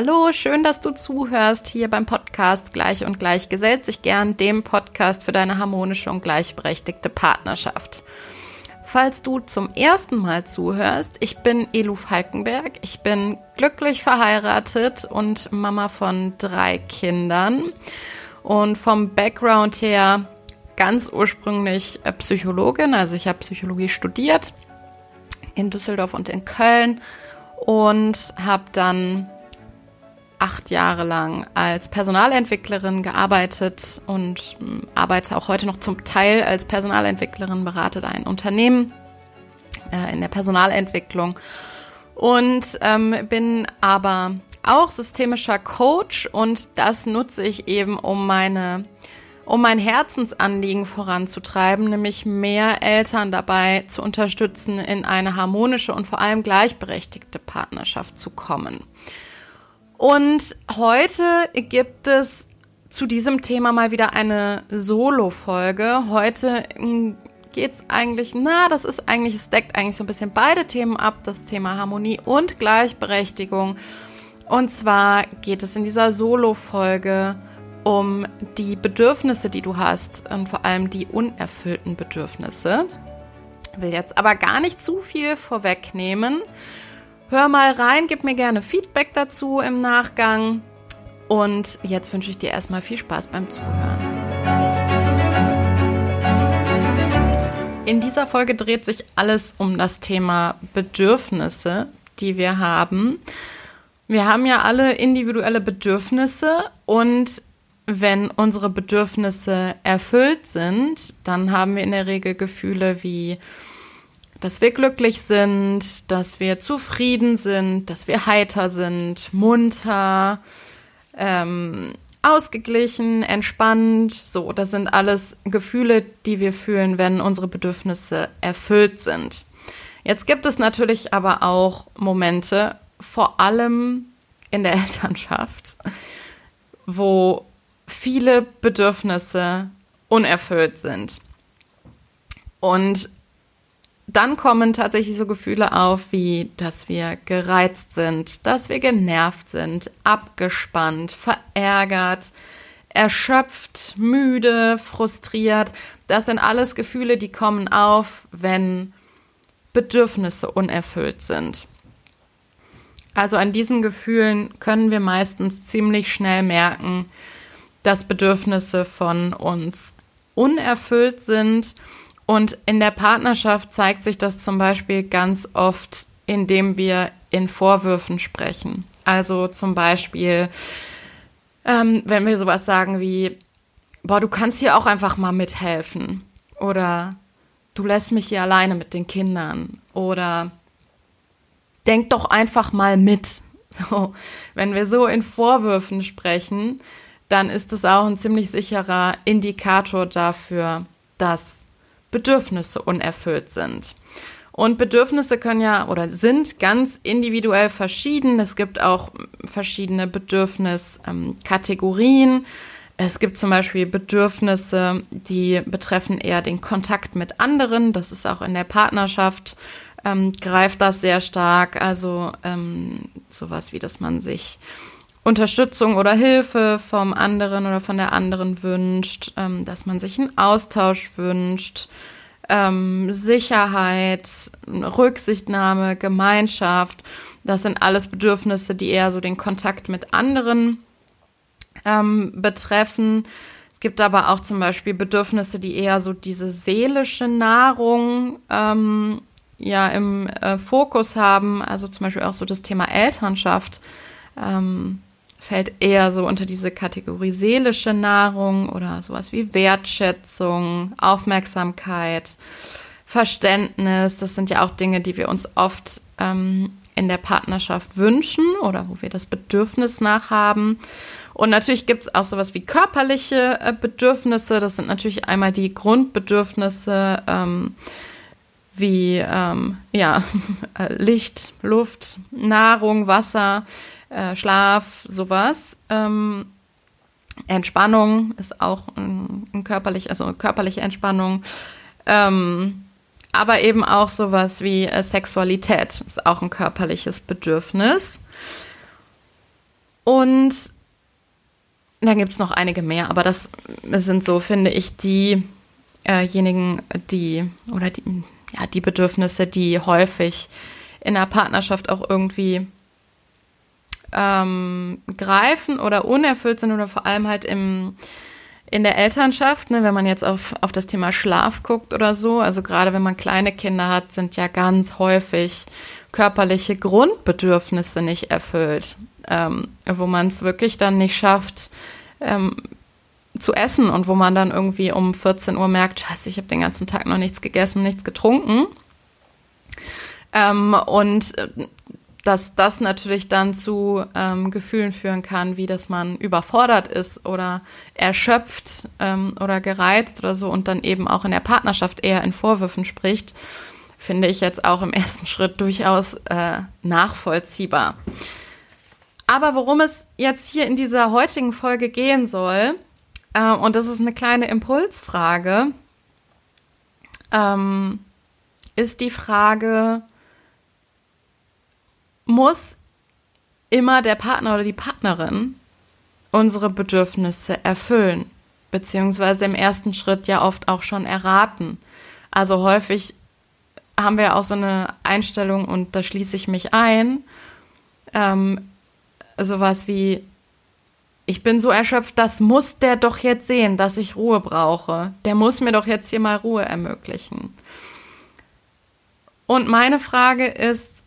Hallo, schön, dass du zuhörst hier beim Podcast Gleich und Gleich gesellt sich gern, dem Podcast für deine harmonische und gleichberechtigte Partnerschaft. Falls du zum ersten Mal zuhörst, ich bin Elu Falkenberg. Ich bin glücklich verheiratet und Mama von drei Kindern. Und vom Background her ganz ursprünglich äh, Psychologin. Also ich habe Psychologie studiert in Düsseldorf und in Köln und habe dann acht Jahre lang als Personalentwicklerin gearbeitet und ähm, arbeite auch heute noch zum Teil als Personalentwicklerin, berate ein Unternehmen äh, in der Personalentwicklung und ähm, bin aber auch systemischer Coach und das nutze ich eben, um meine um mein Herzensanliegen voranzutreiben, nämlich mehr Eltern dabei zu unterstützen, in eine harmonische und vor allem gleichberechtigte Partnerschaft zu kommen. Und heute gibt es zu diesem Thema mal wieder eine Solo-Folge. Heute hm, geht es eigentlich, na, das ist eigentlich, es deckt eigentlich so ein bisschen beide Themen ab, das Thema Harmonie und Gleichberechtigung. Und zwar geht es in dieser Solo-Folge um die Bedürfnisse, die du hast und vor allem die unerfüllten Bedürfnisse. Ich will jetzt aber gar nicht zu viel vorwegnehmen. Hör mal rein, gib mir gerne Feedback dazu im Nachgang. Und jetzt wünsche ich dir erstmal viel Spaß beim Zuhören. In dieser Folge dreht sich alles um das Thema Bedürfnisse, die wir haben. Wir haben ja alle individuelle Bedürfnisse und wenn unsere Bedürfnisse erfüllt sind, dann haben wir in der Regel Gefühle wie dass wir glücklich sind, dass wir zufrieden sind, dass wir heiter sind, munter, ähm, ausgeglichen, entspannt. So, das sind alles Gefühle, die wir fühlen, wenn unsere Bedürfnisse erfüllt sind. Jetzt gibt es natürlich aber auch Momente, vor allem in der Elternschaft, wo viele Bedürfnisse unerfüllt sind. Und dann kommen tatsächlich so Gefühle auf, wie dass wir gereizt sind, dass wir genervt sind, abgespannt, verärgert, erschöpft, müde, frustriert. Das sind alles Gefühle, die kommen auf, wenn Bedürfnisse unerfüllt sind. Also an diesen Gefühlen können wir meistens ziemlich schnell merken, dass Bedürfnisse von uns unerfüllt sind und in der Partnerschaft zeigt sich das zum Beispiel ganz oft, indem wir in Vorwürfen sprechen. Also zum Beispiel, ähm, wenn wir sowas sagen wie, boah, du kannst hier auch einfach mal mithelfen. Oder du lässt mich hier alleine mit den Kindern. Oder denk doch einfach mal mit. So, wenn wir so in Vorwürfen sprechen, dann ist es auch ein ziemlich sicherer Indikator dafür, dass Bedürfnisse unerfüllt sind. Und Bedürfnisse können ja oder sind ganz individuell verschieden. Es gibt auch verschiedene Bedürfniskategorien. Es gibt zum Beispiel Bedürfnisse, die betreffen eher den Kontakt mit anderen. Das ist auch in der Partnerschaft, ähm, greift das sehr stark. Also ähm, sowas wie, dass man sich Unterstützung oder Hilfe vom anderen oder von der anderen wünscht, ähm, dass man sich einen Austausch wünscht, ähm, Sicherheit, Rücksichtnahme, Gemeinschaft. Das sind alles Bedürfnisse, die eher so den Kontakt mit anderen ähm, betreffen. Es gibt aber auch zum Beispiel Bedürfnisse, die eher so diese seelische Nahrung ähm, ja im äh, Fokus haben. Also zum Beispiel auch so das Thema Elternschaft. Ähm, fällt eher so unter diese Kategorie seelische Nahrung oder sowas wie Wertschätzung, Aufmerksamkeit, Verständnis. Das sind ja auch Dinge, die wir uns oft ähm, in der Partnerschaft wünschen oder wo wir das Bedürfnis nach haben. Und natürlich gibt es auch sowas wie körperliche äh, Bedürfnisse. Das sind natürlich einmal die Grundbedürfnisse ähm, wie ähm, ja, Licht, Luft, Nahrung, Wasser äh, Schlaf, sowas. Ähm, Entspannung ist auch ein, ein, körperlich, also körperliche Entspannung. Ähm, aber eben auch sowas wie äh, Sexualität ist auch ein körperliches Bedürfnis. Und dann gibt es noch einige mehr, aber das sind so, finde ich, diejenigen, die oder die, ja, die Bedürfnisse, die häufig in der Partnerschaft auch irgendwie ähm, greifen oder unerfüllt sind oder vor allem halt im, in der Elternschaft, ne, wenn man jetzt auf, auf das Thema Schlaf guckt oder so, also gerade wenn man kleine Kinder hat, sind ja ganz häufig körperliche Grundbedürfnisse nicht erfüllt, ähm, wo man es wirklich dann nicht schafft, ähm, zu essen und wo man dann irgendwie um 14 Uhr merkt, scheiße, ich habe den ganzen Tag noch nichts gegessen, nichts getrunken. Ähm, und äh, dass das natürlich dann zu ähm, Gefühlen führen kann, wie dass man überfordert ist oder erschöpft ähm, oder gereizt oder so und dann eben auch in der Partnerschaft eher in Vorwürfen spricht, finde ich jetzt auch im ersten Schritt durchaus äh, nachvollziehbar. Aber worum es jetzt hier in dieser heutigen Folge gehen soll, äh, und das ist eine kleine Impulsfrage, ähm, ist die Frage, muss immer der Partner oder die Partnerin unsere Bedürfnisse erfüllen, beziehungsweise im ersten Schritt ja oft auch schon erraten. Also häufig haben wir auch so eine Einstellung und da schließe ich mich ein, ähm, sowas wie, ich bin so erschöpft, das muss der doch jetzt sehen, dass ich Ruhe brauche. Der muss mir doch jetzt hier mal Ruhe ermöglichen. Und meine Frage ist,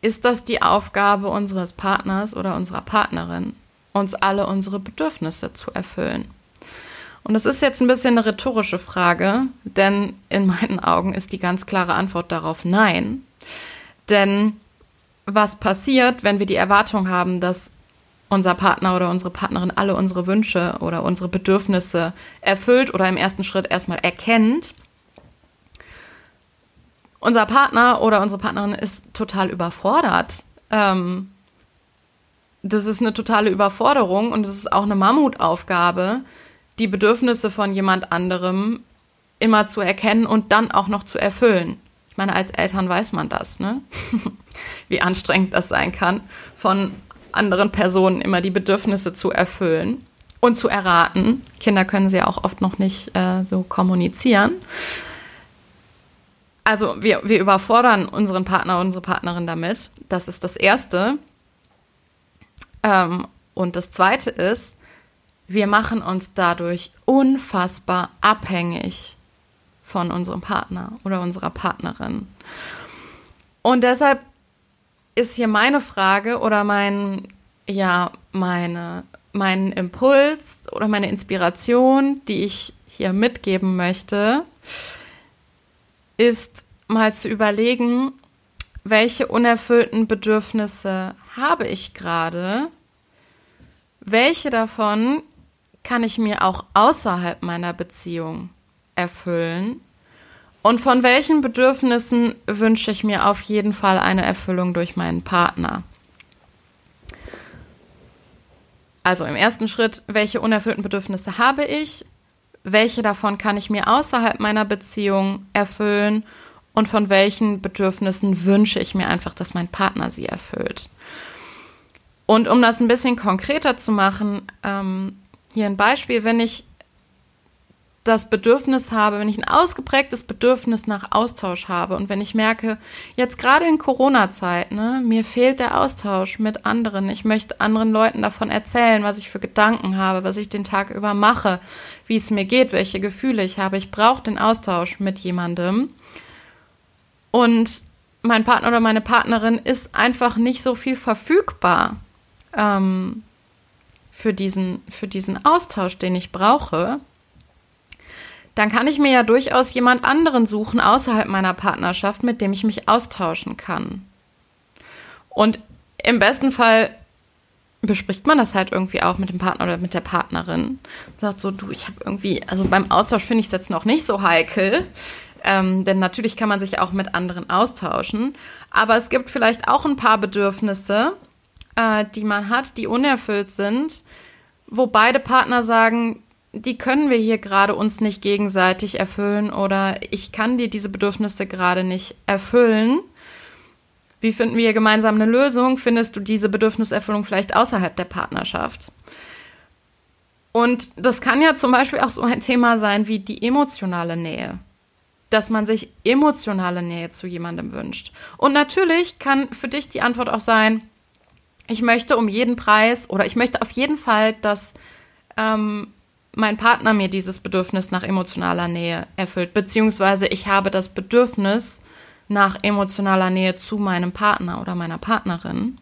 ist das die Aufgabe unseres Partners oder unserer Partnerin, uns alle unsere Bedürfnisse zu erfüllen? Und das ist jetzt ein bisschen eine rhetorische Frage, denn in meinen Augen ist die ganz klare Antwort darauf nein. Denn was passiert, wenn wir die Erwartung haben, dass unser Partner oder unsere Partnerin alle unsere Wünsche oder unsere Bedürfnisse erfüllt oder im ersten Schritt erstmal erkennt, unser Partner oder unsere Partnerin ist total überfordert. Ähm, das ist eine totale Überforderung und es ist auch eine Mammutaufgabe, die Bedürfnisse von jemand anderem immer zu erkennen und dann auch noch zu erfüllen. Ich meine, als Eltern weiß man das, ne? Wie anstrengend das sein kann, von anderen Personen immer die Bedürfnisse zu erfüllen und zu erraten. Kinder können sie ja auch oft noch nicht äh, so kommunizieren also wir, wir überfordern unseren Partner, unsere Partnerin damit. Das ist das Erste. Ähm, und das Zweite ist, wir machen uns dadurch unfassbar abhängig von unserem Partner oder unserer Partnerin. Und deshalb ist hier meine Frage oder mein, ja, meine, mein Impuls oder meine Inspiration, die ich hier mitgeben möchte, ist mal zu überlegen, welche unerfüllten Bedürfnisse habe ich gerade? Welche davon kann ich mir auch außerhalb meiner Beziehung erfüllen? Und von welchen Bedürfnissen wünsche ich mir auf jeden Fall eine Erfüllung durch meinen Partner? Also im ersten Schritt, welche unerfüllten Bedürfnisse habe ich? Welche davon kann ich mir außerhalb meiner Beziehung erfüllen und von welchen Bedürfnissen wünsche ich mir einfach, dass mein Partner sie erfüllt. Und um das ein bisschen konkreter zu machen, ähm, hier ein Beispiel, wenn ich das Bedürfnis habe, wenn ich ein ausgeprägtes Bedürfnis nach Austausch habe und wenn ich merke, jetzt gerade in Corona-Zeit, ne, mir fehlt der Austausch mit anderen. Ich möchte anderen Leuten davon erzählen, was ich für Gedanken habe, was ich den Tag über mache, wie es mir geht, welche Gefühle ich habe. Ich brauche den Austausch mit jemandem. Und mein Partner oder meine Partnerin ist einfach nicht so viel verfügbar ähm, für, diesen, für diesen Austausch, den ich brauche dann kann ich mir ja durchaus jemand anderen suchen außerhalb meiner Partnerschaft, mit dem ich mich austauschen kann. Und im besten Fall bespricht man das halt irgendwie auch mit dem Partner oder mit der Partnerin. Sagt so, du, ich habe irgendwie, also beim Austausch finde ich es jetzt noch nicht so heikel. Ähm, denn natürlich kann man sich auch mit anderen austauschen. Aber es gibt vielleicht auch ein paar Bedürfnisse, äh, die man hat, die unerfüllt sind, wo beide Partner sagen, die können wir hier gerade uns nicht gegenseitig erfüllen oder ich kann dir diese Bedürfnisse gerade nicht erfüllen. Wie finden wir gemeinsam eine Lösung? Findest du diese Bedürfniserfüllung vielleicht außerhalb der Partnerschaft? Und das kann ja zum Beispiel auch so ein Thema sein wie die emotionale Nähe. Dass man sich emotionale Nähe zu jemandem wünscht. Und natürlich kann für dich die Antwort auch sein, ich möchte um jeden Preis oder ich möchte auf jeden Fall, dass ähm, mein Partner mir dieses Bedürfnis nach emotionaler Nähe erfüllt, beziehungsweise ich habe das Bedürfnis nach emotionaler Nähe zu meinem Partner oder meiner Partnerin.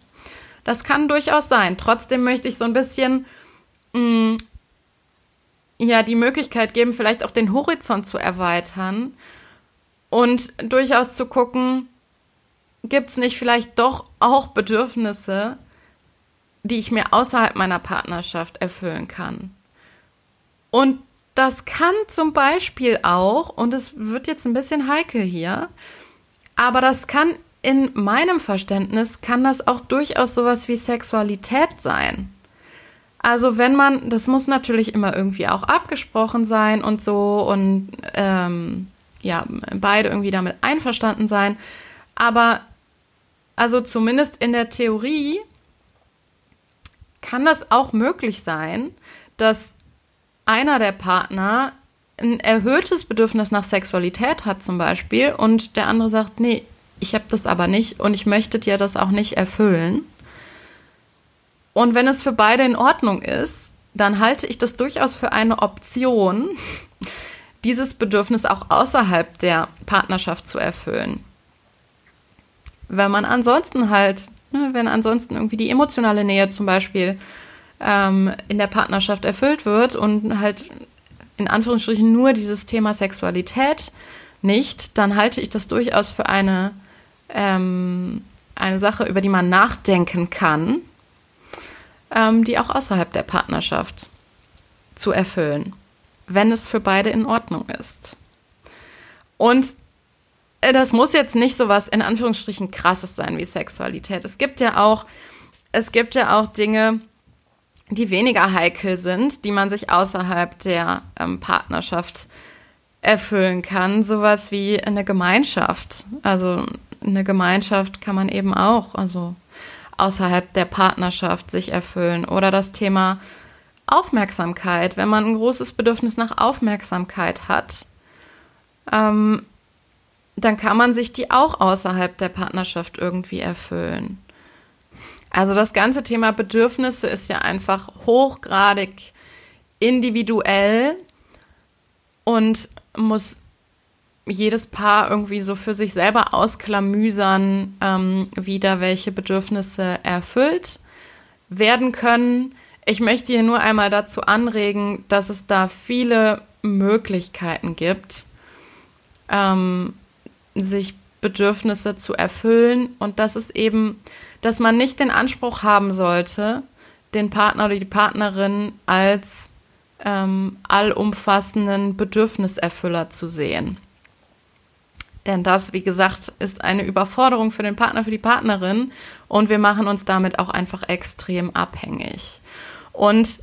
Das kann durchaus sein. Trotzdem möchte ich so ein bisschen mh, mm, ja die Möglichkeit geben, vielleicht auch den Horizont zu erweitern und durchaus zu gucken, gibt es nicht vielleicht doch auch Bedürfnisse, die ich mir außerhalb meiner Partnerschaft erfüllen kann. Und das kann zum Beispiel auch, und es wird jetzt ein bisschen heikel hier, aber das kann in meinem Verständnis, kann das auch durchaus sowas wie Sexualität sein. Also wenn man, das muss natürlich immer irgendwie auch abgesprochen sein und so und ähm, ja, beide irgendwie damit einverstanden sein. Aber also zumindest in der Theorie kann das auch möglich sein, dass einer der Partner ein erhöhtes Bedürfnis nach Sexualität hat zum Beispiel und der andere sagt, nee, ich habe das aber nicht und ich möchte dir das auch nicht erfüllen. Und wenn es für beide in Ordnung ist, dann halte ich das durchaus für eine Option, dieses Bedürfnis auch außerhalb der Partnerschaft zu erfüllen. Wenn man ansonsten halt, ne, wenn ansonsten irgendwie die emotionale Nähe zum Beispiel ähm, in der Partnerschaft erfüllt wird und halt in Anführungsstrichen nur dieses Thema Sexualität nicht, dann halte ich das durchaus für eine, ähm, eine Sache, über die man nachdenken kann ähm, die auch außerhalb der Partnerschaft zu erfüllen, wenn es für beide in Ordnung ist. Und äh, das muss jetzt nicht so was in Anführungsstrichen krasses sein wie Sexualität. Es gibt ja auch, es gibt ja auch Dinge, die weniger heikel sind, die man sich außerhalb der ähm, Partnerschaft erfüllen kann. Sowas wie eine Gemeinschaft. Also eine Gemeinschaft kann man eben auch, also außerhalb der Partnerschaft sich erfüllen. Oder das Thema Aufmerksamkeit, wenn man ein großes Bedürfnis nach Aufmerksamkeit hat, ähm, dann kann man sich die auch außerhalb der Partnerschaft irgendwie erfüllen. Also das ganze Thema Bedürfnisse ist ja einfach hochgradig individuell und muss jedes Paar irgendwie so für sich selber ausklamüsern, ähm, wieder welche Bedürfnisse erfüllt werden können. Ich möchte hier nur einmal dazu anregen, dass es da viele Möglichkeiten gibt, ähm, sich Bedürfnisse zu erfüllen und dass es eben, dass man nicht den Anspruch haben sollte, den Partner oder die Partnerin als ähm, allumfassenden Bedürfniserfüller zu sehen. Denn das, wie gesagt, ist eine Überforderung für den Partner, für die Partnerin und wir machen uns damit auch einfach extrem abhängig. Und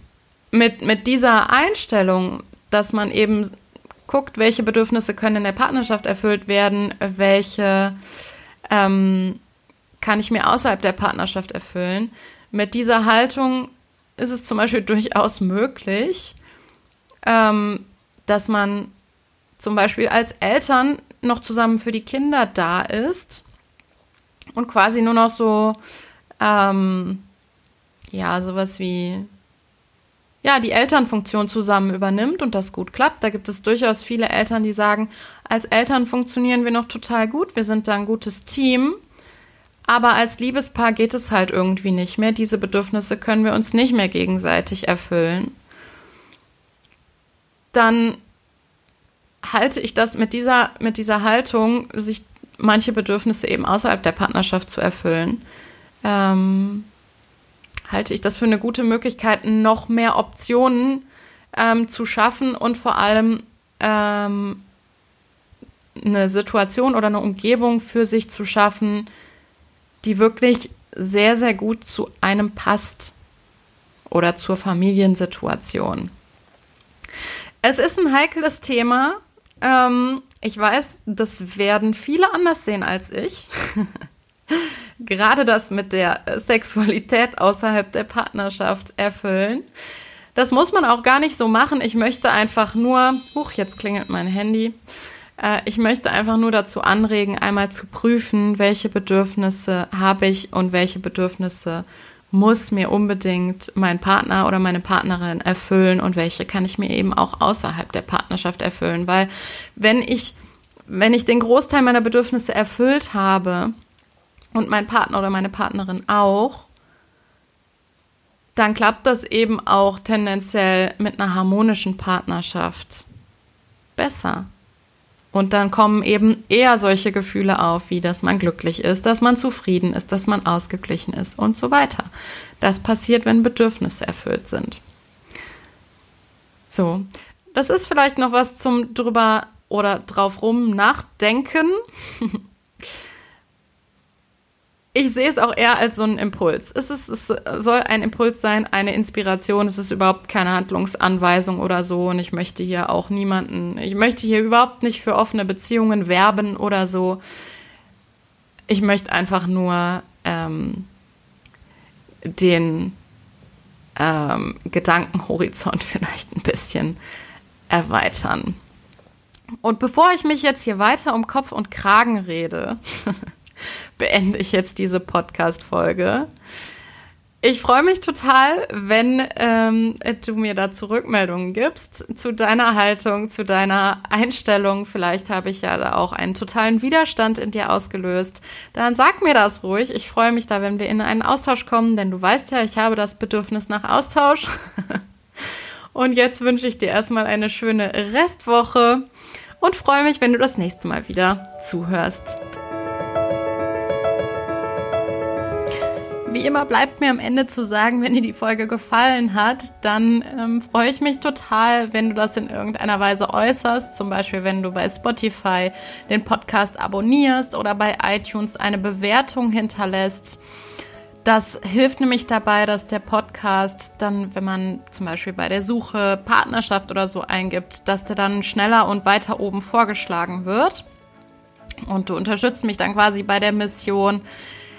mit, mit dieser Einstellung, dass man eben guckt, welche Bedürfnisse können in der Partnerschaft erfüllt werden, welche ähm, kann ich mir außerhalb der Partnerschaft erfüllen. Mit dieser Haltung ist es zum Beispiel durchaus möglich, ähm, dass man zum Beispiel als Eltern noch zusammen für die Kinder da ist und quasi nur noch so, ähm, ja, sowas wie, ja, die Elternfunktion zusammen übernimmt und das gut klappt. Da gibt es durchaus viele Eltern, die sagen, als Eltern funktionieren wir noch total gut, wir sind da ein gutes Team. Aber als Liebespaar geht es halt irgendwie nicht mehr. Diese Bedürfnisse können wir uns nicht mehr gegenseitig erfüllen. Dann halte ich das mit dieser, mit dieser Haltung, sich manche Bedürfnisse eben außerhalb der Partnerschaft zu erfüllen, ähm, halte ich das für eine gute Möglichkeit, noch mehr Optionen ähm, zu schaffen und vor allem ähm, eine Situation oder eine Umgebung für sich zu schaffen, die wirklich sehr, sehr gut zu einem passt oder zur Familiensituation. Es ist ein heikles Thema, ähm, ich weiß, das werden viele anders sehen als ich. gerade das mit der Sexualität außerhalb der Partnerschaft erfüllen. Das muss man auch gar nicht so machen. Ich möchte einfach nur, huch, jetzt klingelt mein Handy. Äh, ich möchte einfach nur dazu anregen, einmal zu prüfen, welche Bedürfnisse habe ich und welche Bedürfnisse muss mir unbedingt mein Partner oder meine Partnerin erfüllen und welche kann ich mir eben auch außerhalb der Partnerschaft erfüllen. Weil wenn ich, wenn ich den Großteil meiner Bedürfnisse erfüllt habe und mein Partner oder meine Partnerin auch, dann klappt das eben auch tendenziell mit einer harmonischen Partnerschaft besser. Und dann kommen eben eher solche Gefühle auf, wie dass man glücklich ist, dass man zufrieden ist, dass man ausgeglichen ist und so weiter. Das passiert, wenn Bedürfnisse erfüllt sind. So, das ist vielleicht noch was zum drüber oder drauf rum nachdenken. ich sehe es auch eher als so einen Impuls. Es, ist, es soll ein Impuls sein, eine Inspiration. Es ist überhaupt keine Handlungsanweisung oder so. Und ich möchte hier auch niemanden, ich möchte hier überhaupt nicht für offene Beziehungen werben oder so. Ich möchte einfach nur ähm, den ähm, Gedankenhorizont vielleicht ein bisschen erweitern. Und bevor ich mich jetzt hier weiter um Kopf und Kragen rede, beende ich jetzt diese Podcast-Folge. Ich freue mich total, wenn ähm, du mir dazu Rückmeldungen gibst zu deiner Haltung, zu deiner Einstellung. Vielleicht habe ich ja da auch einen totalen Widerstand in dir ausgelöst. Dann sag mir das ruhig. Ich freue mich da, wenn wir in einen Austausch kommen, denn du weißt ja, ich habe das Bedürfnis nach Austausch. Und jetzt wünsche ich dir erstmal eine schöne Restwoche und freue mich, wenn du das nächste Mal wieder zuhörst. Wie immer bleibt mir am Ende zu sagen, wenn dir die Folge gefallen hat, dann ähm, freue ich mich total, wenn du das in irgendeiner Weise äußerst. Zum Beispiel, wenn du bei Spotify den Podcast abonnierst oder bei iTunes eine Bewertung hinterlässt. Das hilft nämlich dabei, dass der Podcast dann, wenn man zum Beispiel bei der Suche Partnerschaft oder so eingibt, dass der dann schneller und weiter oben vorgeschlagen wird. Und du unterstützt mich dann quasi bei der Mission,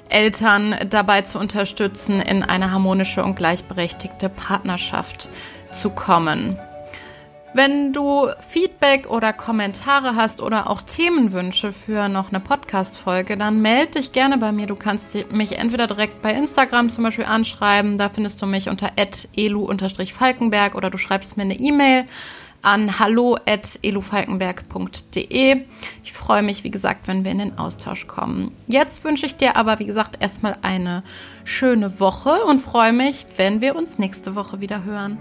Eltern dabei zu unterstützen, in eine harmonische und gleichberechtigte Partnerschaft zu kommen. Wenn du Feedback oder Kommentare hast oder auch Themenwünsche für noch eine Podcast-Folge, dann melde dich gerne bei mir. Du kannst mich entweder direkt bei Instagram zum Beispiel anschreiben, da findest du mich unter elu-falkenberg oder du schreibst mir eine E-Mail an hallo.elufalkenberg.de. Ich freue mich, wie gesagt, wenn wir in den Austausch kommen. Jetzt wünsche ich dir aber, wie gesagt, erstmal eine schöne Woche und freue mich, wenn wir uns nächste Woche wieder hören.